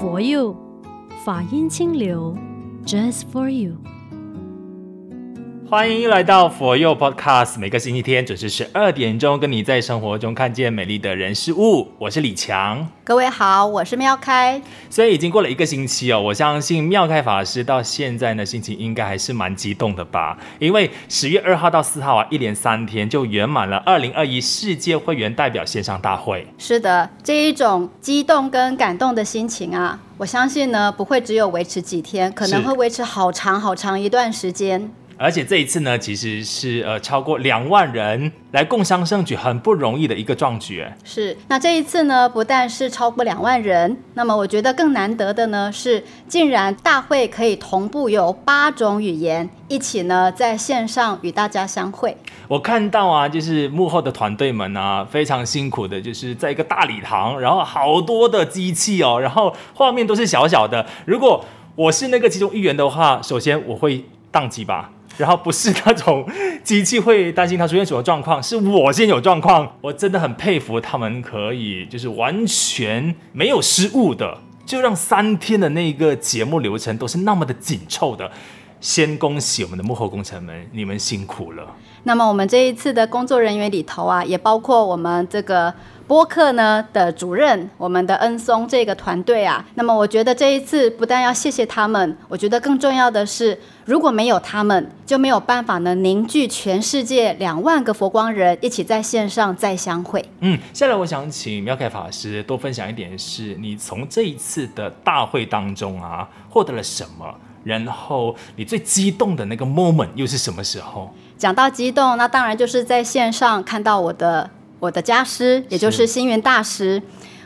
For you，法音清流，Just for you。欢迎来到佛佑 Podcast，每个星期天准时十二点钟，跟你在生活中看见美丽的人事物。我是李强，各位好，我是妙开。所以已经过了一个星期哦，我相信妙开法师到现在呢，心情应该还是蛮激动的吧？因为十月二号到四号啊，一连三天就圆满了二零二一世界会员代表线上大会。是的，这一种激动跟感动的心情啊，我相信呢，不会只有维持几天，可能会维持好长好长一段时间。而且这一次呢，其实是呃超过两万人来共襄盛举，很不容易的一个壮举。是，那这一次呢，不但是超过两万人，那么我觉得更难得的呢是，竟然大会可以同步有八种语言一起呢在线上与大家相会。我看到啊，就是幕后的团队们啊，非常辛苦的，就是在一个大礼堂，然后好多的机器哦，然后画面都是小小的。如果我是那个其中一员的话，首先我会宕机吧。然后不是那种机器会担心它出现什么状况，是我先有状况。我真的很佩服他们，可以就是完全没有失误的，就让三天的那个节目流程都是那么的紧凑的。先恭喜我们的幕后工程们，你们辛苦了。那么我们这一次的工作人员里头啊，也包括我们这个。播客呢的主任，我们的恩松这个团队啊，那么我觉得这一次不但要谢谢他们，我觉得更重要的是，如果没有他们，就没有办法呢凝聚全世界两万个佛光人一起在线上再相会。嗯，下来我想请妙凯法师多分享一点，是你从这一次的大会当中啊获得了什么？然后你最激动的那个 moment 又是什么时候？讲到激动，那当然就是在线上看到我的。我的家师，也就是星云大师，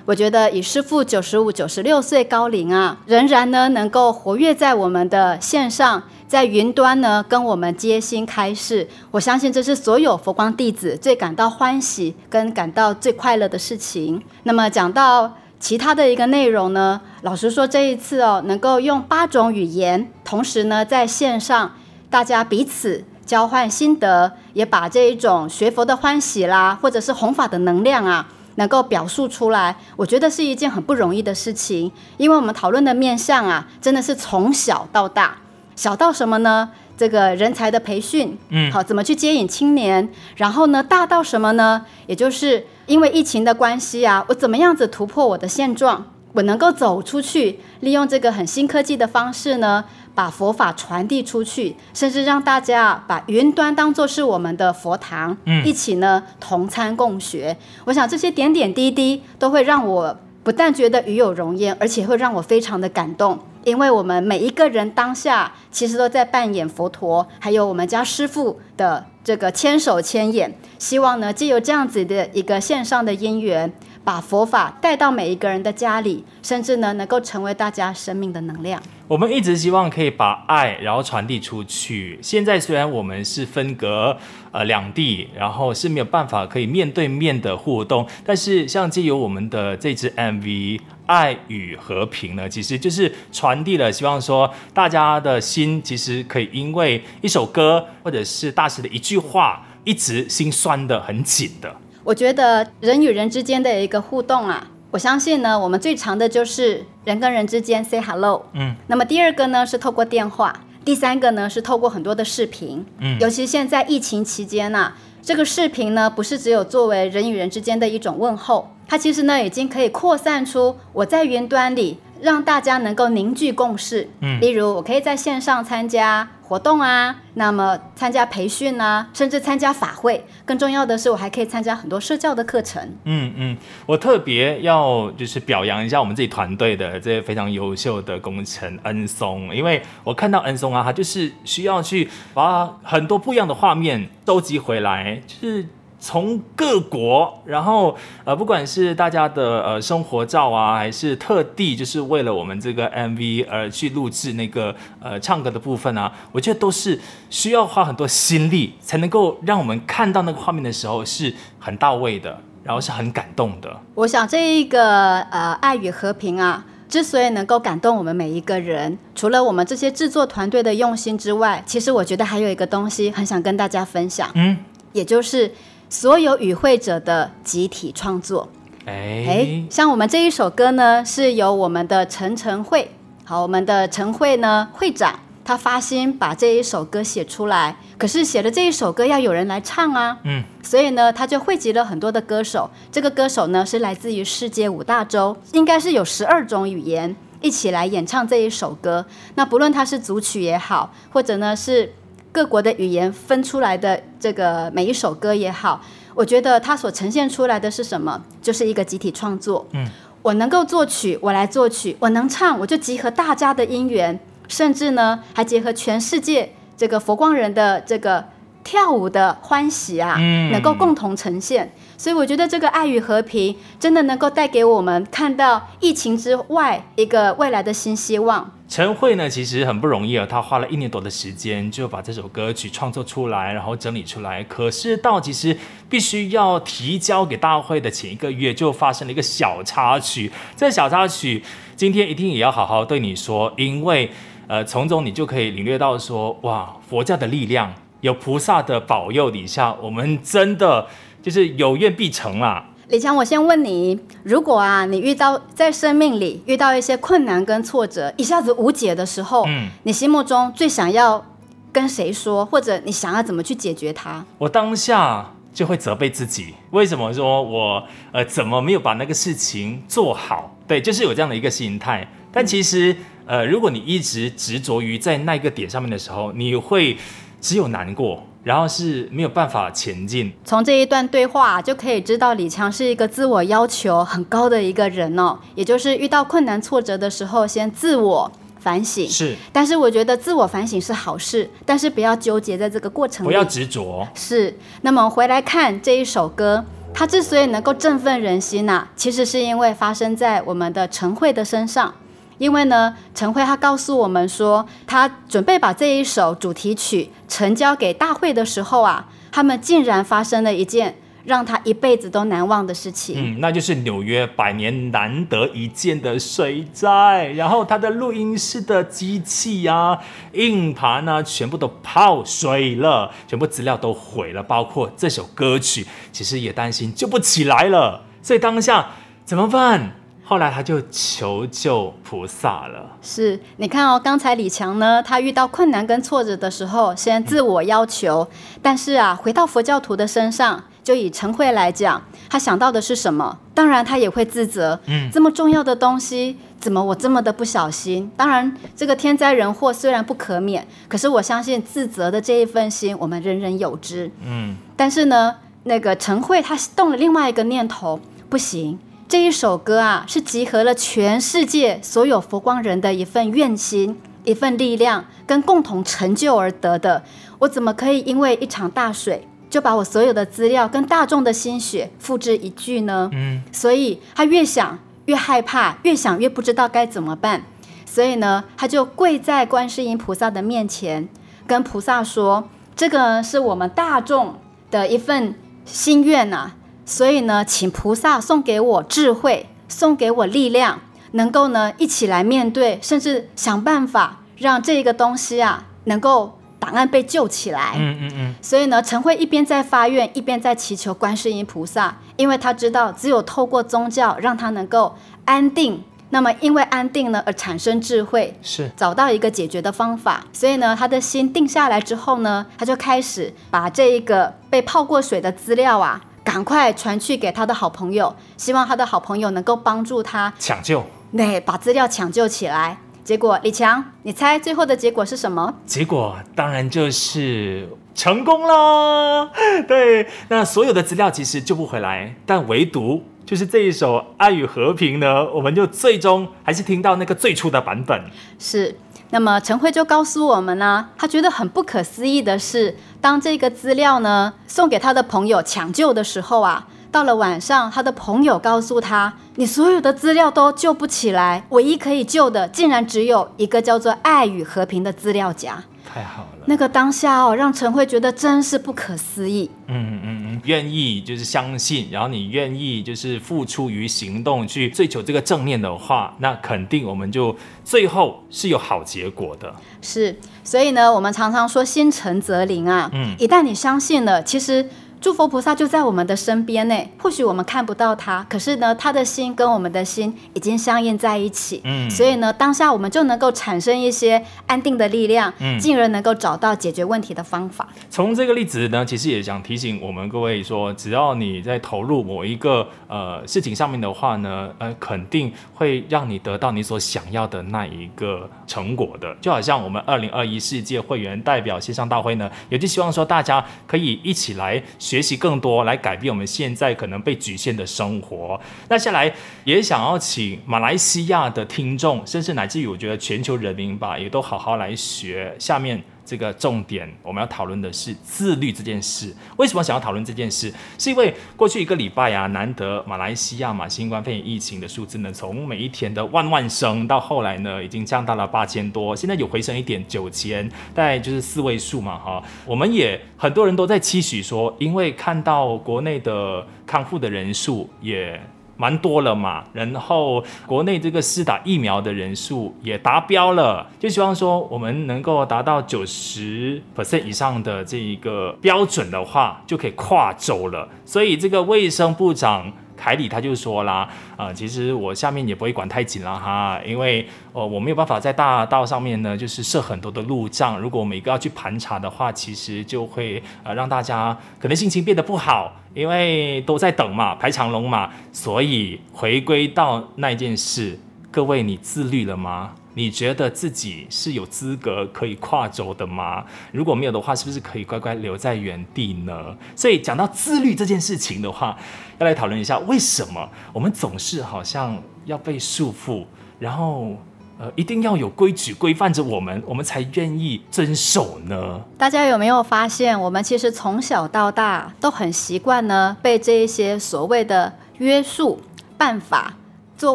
我觉得以师父九十五、九十六岁高龄啊，仍然呢能够活跃在我们的线上，在云端呢跟我们接心开示，我相信这是所有佛光弟子最感到欢喜跟感到最快乐的事情。那么讲到其他的一个内容呢，老实说这一次哦，能够用八种语言，同时呢在线上，大家彼此。交换心得，也把这一种学佛的欢喜啦，或者是弘法的能量啊，能够表述出来，我觉得是一件很不容易的事情。因为我们讨论的面向啊，真的是从小到大，小到什么呢？这个人才的培训，嗯，好，怎么去接引青年？然后呢，大到什么呢？也就是因为疫情的关系啊，我怎么样子突破我的现状？我能够走出去，利用这个很新科技的方式呢，把佛法传递出去，甚至让大家把云端当做是我们的佛堂，嗯，一起呢同参共学。我想这些点点滴滴都会让我不但觉得与有荣焉，而且会让我非常的感动，因为我们每一个人当下其实都在扮演佛陀，还有我们家师父的这个千手千眼，希望呢借由这样子的一个线上的因缘，把佛法带到每一个人的家里，甚至呢能够成为大家生命的能量。我们一直希望可以把爱，然后传递出去。现在虽然我们是分隔呃两地，然后是没有办法可以面对面的互动，但是像借由我们的这支 MV《爱与和平》呢，其实就是传递了，希望说大家的心其实可以因为一首歌或者是大师的一句话，一直心酸得很紧的。我觉得人与人之间的一个互动啊。我相信呢，我们最常的就是人跟人之间 say hello。嗯，那么第二个呢是透过电话，第三个呢是透过很多的视频。嗯，尤其现在疫情期间呐、啊，这个视频呢不是只有作为人与人之间的一种问候，它其实呢已经可以扩散出我在云端里。让大家能够凝聚共识，嗯，例如我可以在线上参加活动啊，那么参加培训啊，甚至参加法会。更重要的是，我还可以参加很多社教的课程。嗯嗯，我特别要就是表扬一下我们自己团队的这些非常优秀的工程恩松，因为我看到恩松啊，他就是需要去把很多不一样的画面收集回来，就是。从各国，然后呃，不管是大家的呃生活照啊，还是特地就是为了我们这个 MV 而去录制那个呃唱歌的部分啊，我觉得都是需要花很多心力才能够让我们看到那个画面的时候是很到位的，然后是很感动的。我想这一个呃爱与和平啊，之所以能够感动我们每一个人，除了我们这些制作团队的用心之外，其实我觉得还有一个东西很想跟大家分享，嗯，也就是。所有与会者的集体创作，哎哎，像我们这一首歌呢，是由我们的陈晨慧，好，我们的陈慧呢会长，他发心把这一首歌写出来。可是写的这一首歌要有人来唱啊，嗯，所以呢，他就汇集了很多的歌手。这个歌手呢是来自于世界五大洲，应该是有十二种语言一起来演唱这一首歌。那不论他是组曲也好，或者呢是各国的语言分出来的这个每一首歌也好，我觉得它所呈现出来的是什么？就是一个集体创作。嗯，我能够作曲，我来作曲；我能唱，我就集合大家的音源，甚至呢还结合全世界。这个佛光人的这个跳舞的欢喜啊，嗯，能够共同呈现，所以我觉得这个爱与和平真的能够带给我们看到疫情之外一个未来的新希望。陈慧呢，其实很不容易啊，他花了一年多的时间就把这首歌曲创作出来，然后整理出来。可是到其实必须要提交给大会的前一个月，就发生了一个小插曲。这小插曲今天一定也要好好对你说，因为。呃，从中你就可以领略到说，哇，佛教的力量，有菩萨的保佑底下，我们真的就是有愿必成啦。李强，我先问你，如果啊，你遇到在生命里遇到一些困难跟挫折，一下子无解的时候，嗯，你心目中最想要跟谁说，或者你想要怎么去解决它？我当下就会责备自己，为什么说我呃怎么没有把那个事情做好？对，就是有这样的一个心态，但其实。嗯呃，如果你一直执着于在那个点上面的时候，你会只有难过，然后是没有办法前进。从这一段对话就可以知道，李强是一个自我要求很高的一个人哦。也就是遇到困难挫折的时候，先自我反省。是，但是我觉得自我反省是好事，但是不要纠结在这个过程里，不要执着。是。那么回来看这一首歌，它之所以能够振奋人心呐、啊，其实是因为发生在我们的陈慧的身上。因为呢，陈慧他告诉我们说，他准备把这一首主题曲呈交给大会的时候啊，他们竟然发生了一件让他一辈子都难忘的事情。嗯，那就是纽约百年难得一见的水灾，然后他的录音室的机器啊、硬盘啊，全部都泡水了，全部资料都毁了，包括这首歌曲，其实也担心救不起来了。所以当下怎么办？后来他就求救菩萨了。是，你看哦，刚才李强呢，他遇到困难跟挫折的时候，先自我要求，嗯、但是啊，回到佛教徒的身上，就以陈慧来讲，他想到的是什么？当然他也会自责，嗯，这么重要的东西，怎么我这么的不小心？当然，这个天灾人祸虽然不可免，可是我相信自责的这一份心，我们人人有之，嗯。但是呢，那个陈慧他动了另外一个念头，不行。这一首歌啊，是集合了全世界所有佛光人的一份愿心、一份力量跟共同成就而得的。我怎么可以因为一场大水，就把我所有的资料跟大众的心血付之一炬呢？嗯，所以他越想越害怕，越想越不知道该怎么办。所以呢，他就跪在观世音菩萨的面前，跟菩萨说：“这个是我们大众的一份心愿呐、啊。”所以呢，请菩萨送给我智慧，送给我力量，能够呢一起来面对，甚至想办法让这个东西啊能够档案被救起来。嗯嗯嗯。所以呢，陈慧一边在发愿，一边在祈求观世音菩萨，因为他知道只有透过宗教让他能够安定，那么因为安定呢而产生智慧，是找到一个解决的方法。所以呢，他的心定下来之后呢，他就开始把这一个被泡过水的资料啊。赶快传去给他的好朋友，希望他的好朋友能够帮助他抢救，对，把资料抢救起来。结果李强，你猜最后的结果是什么？结果当然就是成功了。对，那所有的资料其实救不回来，但唯独就是这一首《爱与和平》呢，我们就最终还是听到那个最初的版本。是。那么陈慧就告诉我们呢，他觉得很不可思议的是，当这个资料呢送给他的朋友抢救的时候啊，到了晚上，他的朋友告诉他，你所有的资料都救不起来，唯一可以救的，竟然只有一个叫做“爱与和平”的资料夹。太好了，那个当下哦，让陈慧觉得真是不可思议。嗯嗯嗯，愿意就是相信，然后你愿意就是付出于行动去追求这个正面的话，那肯定我们就最后是有好结果的。是，所以呢，我们常常说心诚则灵啊。嗯，一旦你相信了，其实诸佛菩萨就在我们的身边呢，或许我们看不到他，可是呢，他的心跟我们的心已经相应在一起。嗯，所以呢，当下我们就能够产生一些安定的力量，嗯，进而能够找到解决问题的方法。从这个例子呢，其实也想提醒我们各位说，只要你在投入某一个呃事情上面的话呢，呃，肯定会让你得到你所想要的那一个成果的。就好像我们二零二一世界会员代表线上大会呢，也就希望说大家可以一起来。学学习更多，来改变我们现在可能被局限的生活。那下来也想要请马来西亚的听众，甚至乃至于我觉得全球人民吧，也都好好来学下面。这个重点我们要讨论的是自律这件事。为什么想要讨论这件事？是因为过去一个礼拜啊，难得马来西亚嘛新冠肺炎疫情的数字呢，从每一天的万万升到后来呢，已经降到了八千多，现在有回升一点九千，大概就是四位数嘛哈。我们也很多人都在期许说，因为看到国内的康复的人数也。蛮多了嘛，然后国内这个施打疫苗的人数也达标了，就希望说我们能够达到九十 percent 以上的这一个标准的话，就可以跨州了。所以这个卫生部长。凯里他就说啦，啊，其实我下面也不会管太紧了哈，因为呃我没有办法在大道上面呢，就是设很多的路障。如果每个要去盘查的话，其实就会呃让大家可能心情变得不好，因为都在等嘛，排长龙嘛。所以回归到那件事，各位你自律了吗？你觉得自己是有资格可以跨州的吗？如果没有的话，是不是可以乖乖留在原地呢？所以讲到自律这件事情的话，要来讨论一下，为什么我们总是好像要被束缚，然后呃一定要有规矩规范着我们，我们才愿意遵守呢？大家有没有发现，我们其实从小到大都很习惯呢，被这一些所谓的约束办法作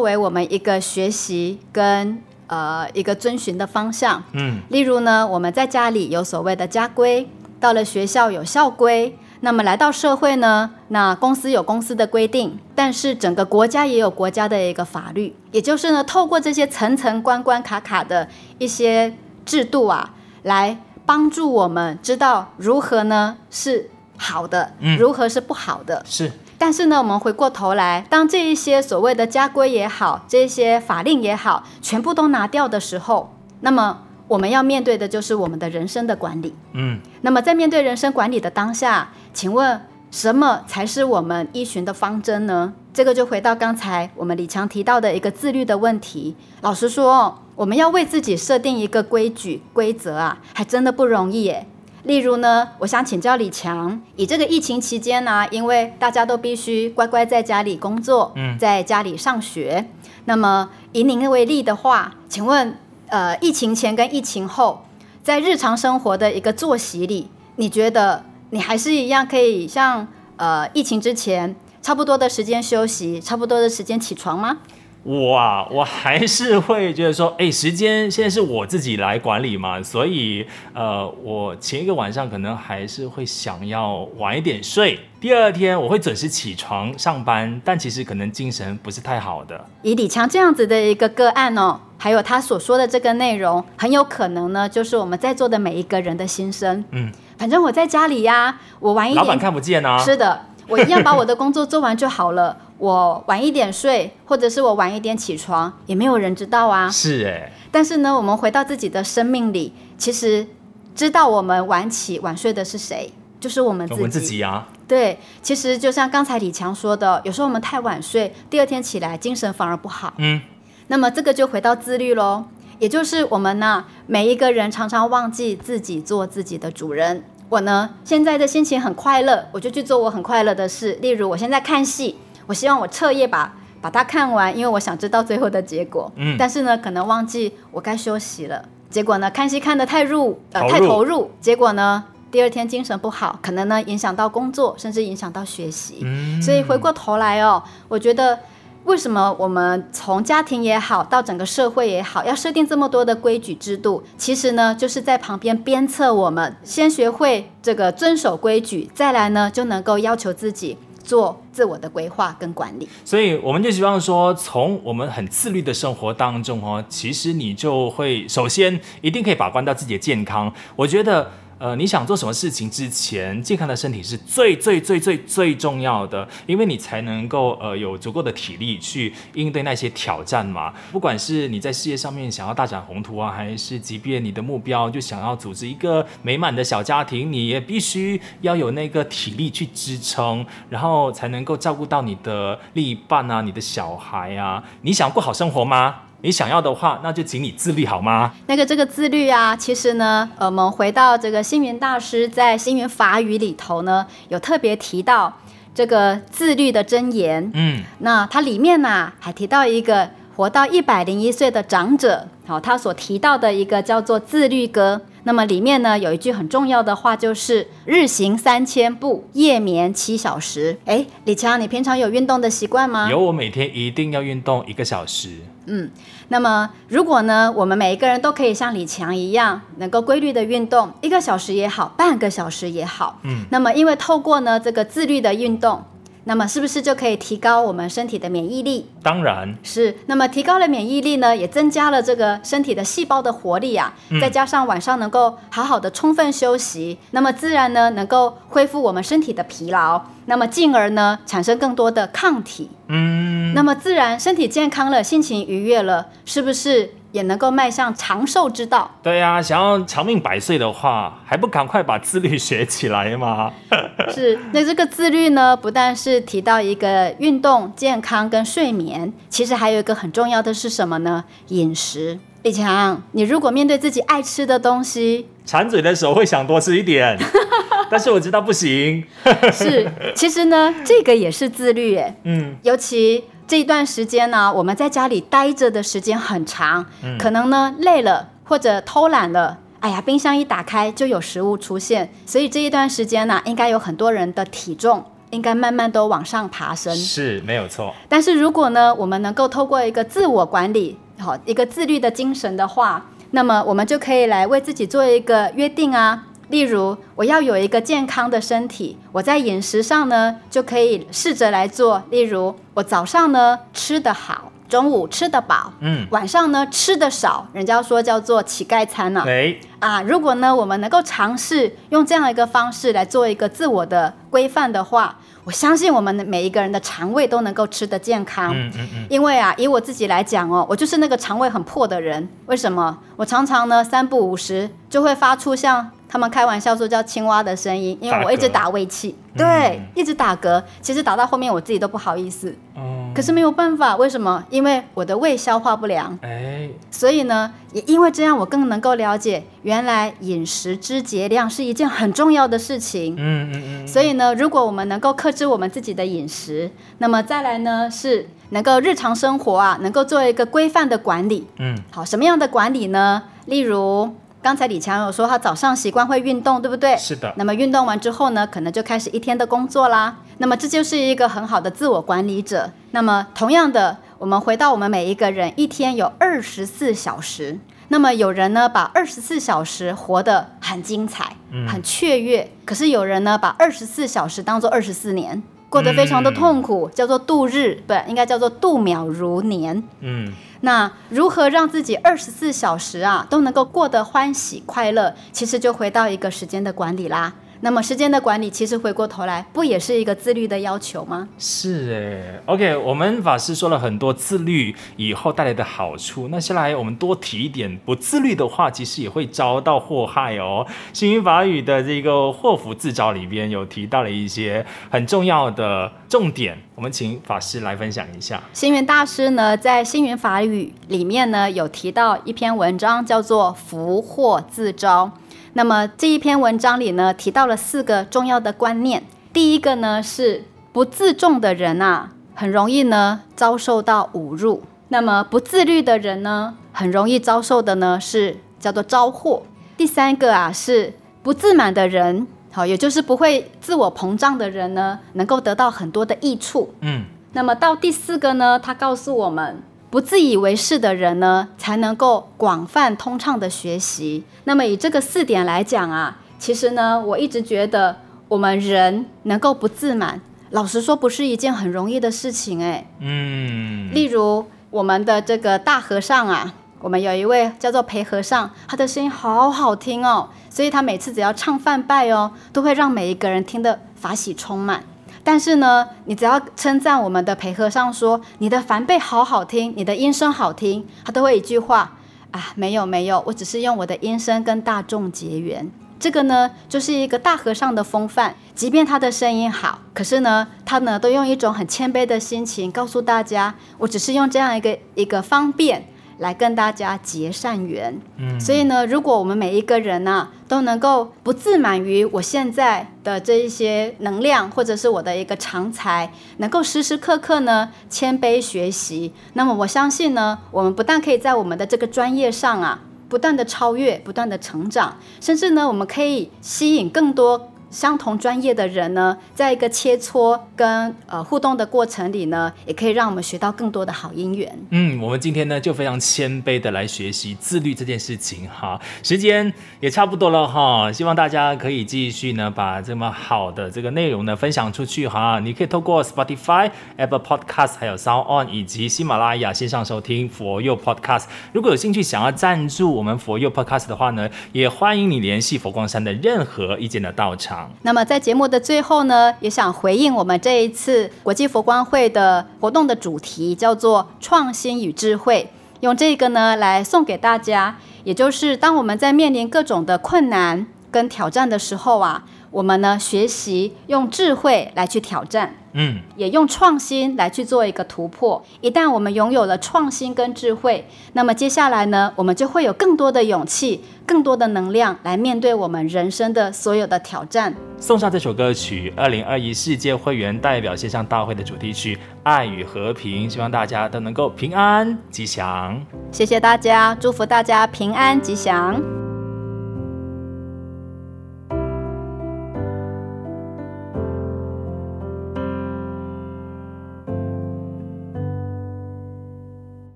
为我们一个学习跟。呃，一个遵循的方向，嗯，例如呢，我们在家里有所谓的家规，到了学校有校规，那么来到社会呢，那公司有公司的规定，但是整个国家也有国家的一个法律，也就是呢，透过这些层层关关卡卡的一些制度啊，来帮助我们知道如何呢是好的，嗯，如何是不好的，是。但是呢，我们回过头来，当这一些所谓的家规也好，这些法令也好，全部都拿掉的时候，那么我们要面对的就是我们的人生的管理。嗯，那么在面对人生管理的当下，请问什么才是我们依循的方针呢？这个就回到刚才我们李强提到的一个自律的问题。老实说，我们要为自己设定一个规矩规则啊，还真的不容易耶。例如呢，我想请教李强，以这个疫情期间呢、啊，因为大家都必须乖乖在家里工作，嗯，在家里上学。那么以您为例的话，请问，呃，疫情前跟疫情后，在日常生活的一个作息里，你觉得你还是一样可以像呃疫情之前差不多的时间休息，差不多的时间起床吗？我啊，我还是会觉得说，哎，时间现在是我自己来管理嘛，所以，呃，我前一个晚上可能还是会想要晚一点睡，第二天我会准时起床上班，但其实可能精神不是太好的。以李强这样子的一个个案哦，还有他所说的这个内容，很有可能呢，就是我们在座的每一个人的心声。嗯，反正我在家里呀，我晚一点，老板看不见啊。是的，我一样把我的工作做完就好了。我晚一点睡，或者是我晚一点起床，也没有人知道啊。是哎，但是呢，我们回到自己的生命里，其实知道我们晚起晚睡的是谁，就是我们自己。我们自己啊。对，其实就像刚才李强说的，有时候我们太晚睡，第二天起来精神反而不好。嗯。那么这个就回到自律喽，也就是我们呢，每一个人常常忘记自己做自己的主人。我呢，现在的心情很快乐，我就去做我很快乐的事，例如我现在看戏。我希望我彻夜把把它看完，因为我想知道最后的结果。嗯，但是呢，可能忘记我该休息了。结果呢，看戏看得太入，呃，太投入。结果呢，第二天精神不好，可能呢影响到工作，甚至影响到学习。嗯，所以回过头来哦，我觉得为什么我们从家庭也好，到整个社会也好，要设定这么多的规矩制度？其实呢，就是在旁边鞭策我们，先学会这个遵守规矩，再来呢就能够要求自己。做自我的规划跟管理，所以我们就希望说，从我们很自律的生活当中哦，其实你就会首先一定可以把关到自己的健康。我觉得，呃，你想做什么事情之前，健康的身体是最最最最最重要的，因为你才能够呃有足够的体力去应对那些挑战嘛。不管是你在事业上面想要大展宏图啊，还是即便你的目标就想要组织一个美满的小家庭，你也必须要有那个体力去支撑，然后才能够照顾到你的另一半啊，你的小孩啊。你想过好生活吗？你想要的话，那就请你自律好吗？那个这个自律啊，其实呢，呃，我们回到这个星云大师在星云法语里头呢，有特别提到这个自律的箴言。嗯，那它里面呢、啊、还提到一个活到一百零一岁的长者，好，他所提到的一个叫做自律歌。那么里面呢有一句很重要的话，就是日行三千步，夜眠七小时。哎，李强，你平常有运动的习惯吗？有，我每天一定要运动一个小时。嗯，那么如果呢，我们每一个人都可以像李强一样，能够规律的运动一个小时也好，半个小时也好，嗯，那么因为透过呢这个自律的运动。那么是不是就可以提高我们身体的免疫力？当然是。那么提高了免疫力呢，也增加了这个身体的细胞的活力啊。嗯、再加上晚上能够好好的充分休息，那么自然呢能够恢复我们身体的疲劳，那么进而呢产生更多的抗体。嗯。那么自然身体健康了，心情愉悦了，是不是？也能够迈向长寿之道。对呀、啊，想要长命百岁的话，还不赶快把自律学起来吗？是，那这个自律呢，不但是提到一个运动、健康跟睡眠，其实还有一个很重要的是什么呢？饮食。李强，你如果面对自己爱吃的东西，馋嘴的时候会想多吃一点，但是我知道不行。是，其实呢，这个也是自律诶。嗯，尤其。这一段时间呢，我们在家里待着的时间很长，嗯、可能呢累了或者偷懒了，哎呀，冰箱一打开就有食物出现，所以这一段时间呢，应该有很多人的体重应该慢慢都往上爬升，是没有错。但是如果呢，我们能够透过一个自我管理，好一个自律的精神的话，那么我们就可以来为自己做一个约定啊。例如，我要有一个健康的身体，我在饮食上呢就可以试着来做。例如，我早上呢吃得好，中午吃得饱，嗯，晚上呢吃得少，人家说叫做乞丐餐呢、啊。对啊，如果呢我们能够尝试用这样一个方式来做一个自我的规范的话，我相信我们的每一个人的肠胃都能够吃得健康。嗯嗯嗯。因为啊，以我自己来讲哦，我就是那个肠胃很破的人。为什么？我常常呢三不五时就会发出像。他们开玩笑说叫青蛙的声音，因为我一直打胃气，对，嗯、一直打嗝。其实打到后面我自己都不好意思，嗯、可是没有办法，为什么？因为我的胃消化不良。哎，所以呢，也因为这样，我更能够了解，原来饮食之节量是一件很重要的事情。嗯嗯嗯。所以呢，如果我们能够克制我们自己的饮食，那么再来呢，是能够日常生活啊，能够做一个规范的管理。嗯，好，什么样的管理呢？例如。刚才李强有说他早上习惯会运动，对不对？是的。那么运动完之后呢，可能就开始一天的工作啦。那么这就是一个很好的自我管理者。那么同样的，我们回到我们每一个人一天有二十四小时。那么有人呢，把二十四小时活得很精彩，嗯、很雀跃。可是有人呢，把二十四小时当做二十四年，过得非常的痛苦，嗯、叫做度日，不，应该叫做度秒如年。嗯。那如何让自己二十四小时啊都能够过得欢喜快乐？其实就回到一个时间的管理啦。那么时间的管理，其实回过头来，不也是一个自律的要求吗？是哎，OK，我们法师说了很多自律以后带来的好处。那下来我们多提一点，不自律的话，其实也会遭到祸害哦。星云法语的这个祸福自招里边有提到了一些很重要的重点，我们请法师来分享一下。星云大师呢，在星云法语里面呢，有提到一篇文章，叫做《福祸自招》。那么这一篇文章里呢，提到了四个重要的观念。第一个呢是不自重的人啊，很容易呢遭受到侮辱。那么不自律的人呢，很容易遭受的呢是叫做招祸。第三个啊是不自满的人，好，也就是不会自我膨胀的人呢，能够得到很多的益处。嗯。那么到第四个呢，他告诉我们。不自以为是的人呢，才能够广泛通畅的学习。那么以这个四点来讲啊，其实呢，我一直觉得我们人能够不自满，老实说不是一件很容易的事情诶。嗯。例如我们的这个大和尚啊，我们有一位叫做裴和尚，他的声音好好听哦，所以他每次只要唱饭拜哦，都会让每一个人听得法喜充满。但是呢，你只要称赞我们的陪和尚说你的梵呗好好听，你的音声好听，他都会一句话啊，没有没有，我只是用我的音声跟大众结缘。这个呢，就是一个大和尚的风范。即便他的声音好，可是呢，他呢都用一种很谦卑的心情告诉大家，我只是用这样一个一个方便。来跟大家结善缘，嗯，所以呢，如果我们每一个人呢、啊、都能够不自满于我现在的这一些能量，或者是我的一个长才，能够时时刻刻呢谦卑学习，那么我相信呢，我们不但可以在我们的这个专业上啊不断的超越，不断的成长，甚至呢，我们可以吸引更多。相同专业的人呢，在一个切磋跟呃互动的过程里呢，也可以让我们学到更多的好姻缘。嗯，我们今天呢就非常谦卑的来学习自律这件事情哈。时间也差不多了哈，希望大家可以继续呢把这么好的这个内容呢分享出去哈。你可以透过 Spotify、Apple Podcast 还有 Sound On 以及喜马拉雅线上收听佛佑 Podcast。如果有兴趣想要赞助我们佛佑 Podcast 的话呢，也欢迎你联系佛光山的任何一间的道场。那么在节目的最后呢，也想回应我们这一次国际佛光会的活动的主题，叫做“创新与智慧”，用这个呢来送给大家。也就是当我们在面临各种的困难跟挑战的时候啊，我们呢学习用智慧来去挑战。嗯，也用创新来去做一个突破。一旦我们拥有了创新跟智慧，那么接下来呢，我们就会有更多的勇气、更多的能量来面对我们人生的所有的挑战。送上这首歌曲，二零二一世界会员代表线上大会的主题曲《爱与和平》，希望大家都能够平安吉祥。谢谢大家，祝福大家平安吉祥。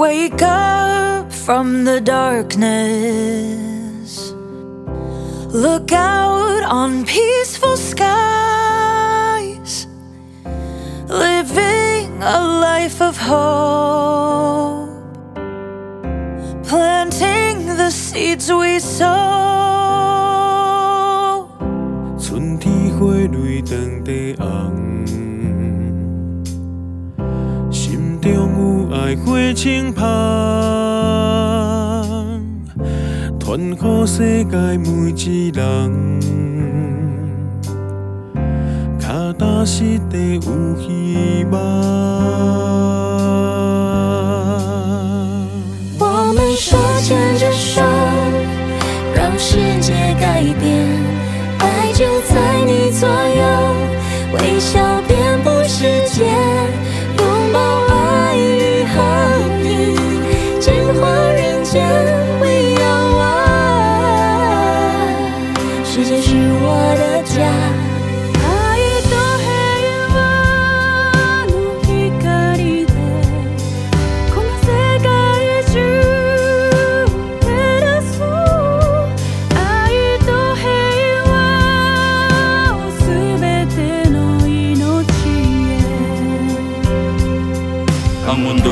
Wake up from the darkness. Look out on peaceful skies. Living a life of hope. Planting the seeds we sow. 春天花蕊长地红。 爱花盛放，传给世界每一人，脚踏实地有希望。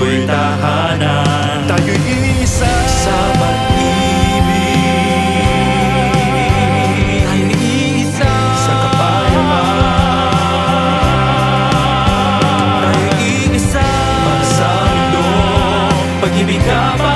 tayo'y tahanan. Tayo'y isa sa pag-ibig. Isa sa kapayapaan. Tayo'y Pag-ibig ka pa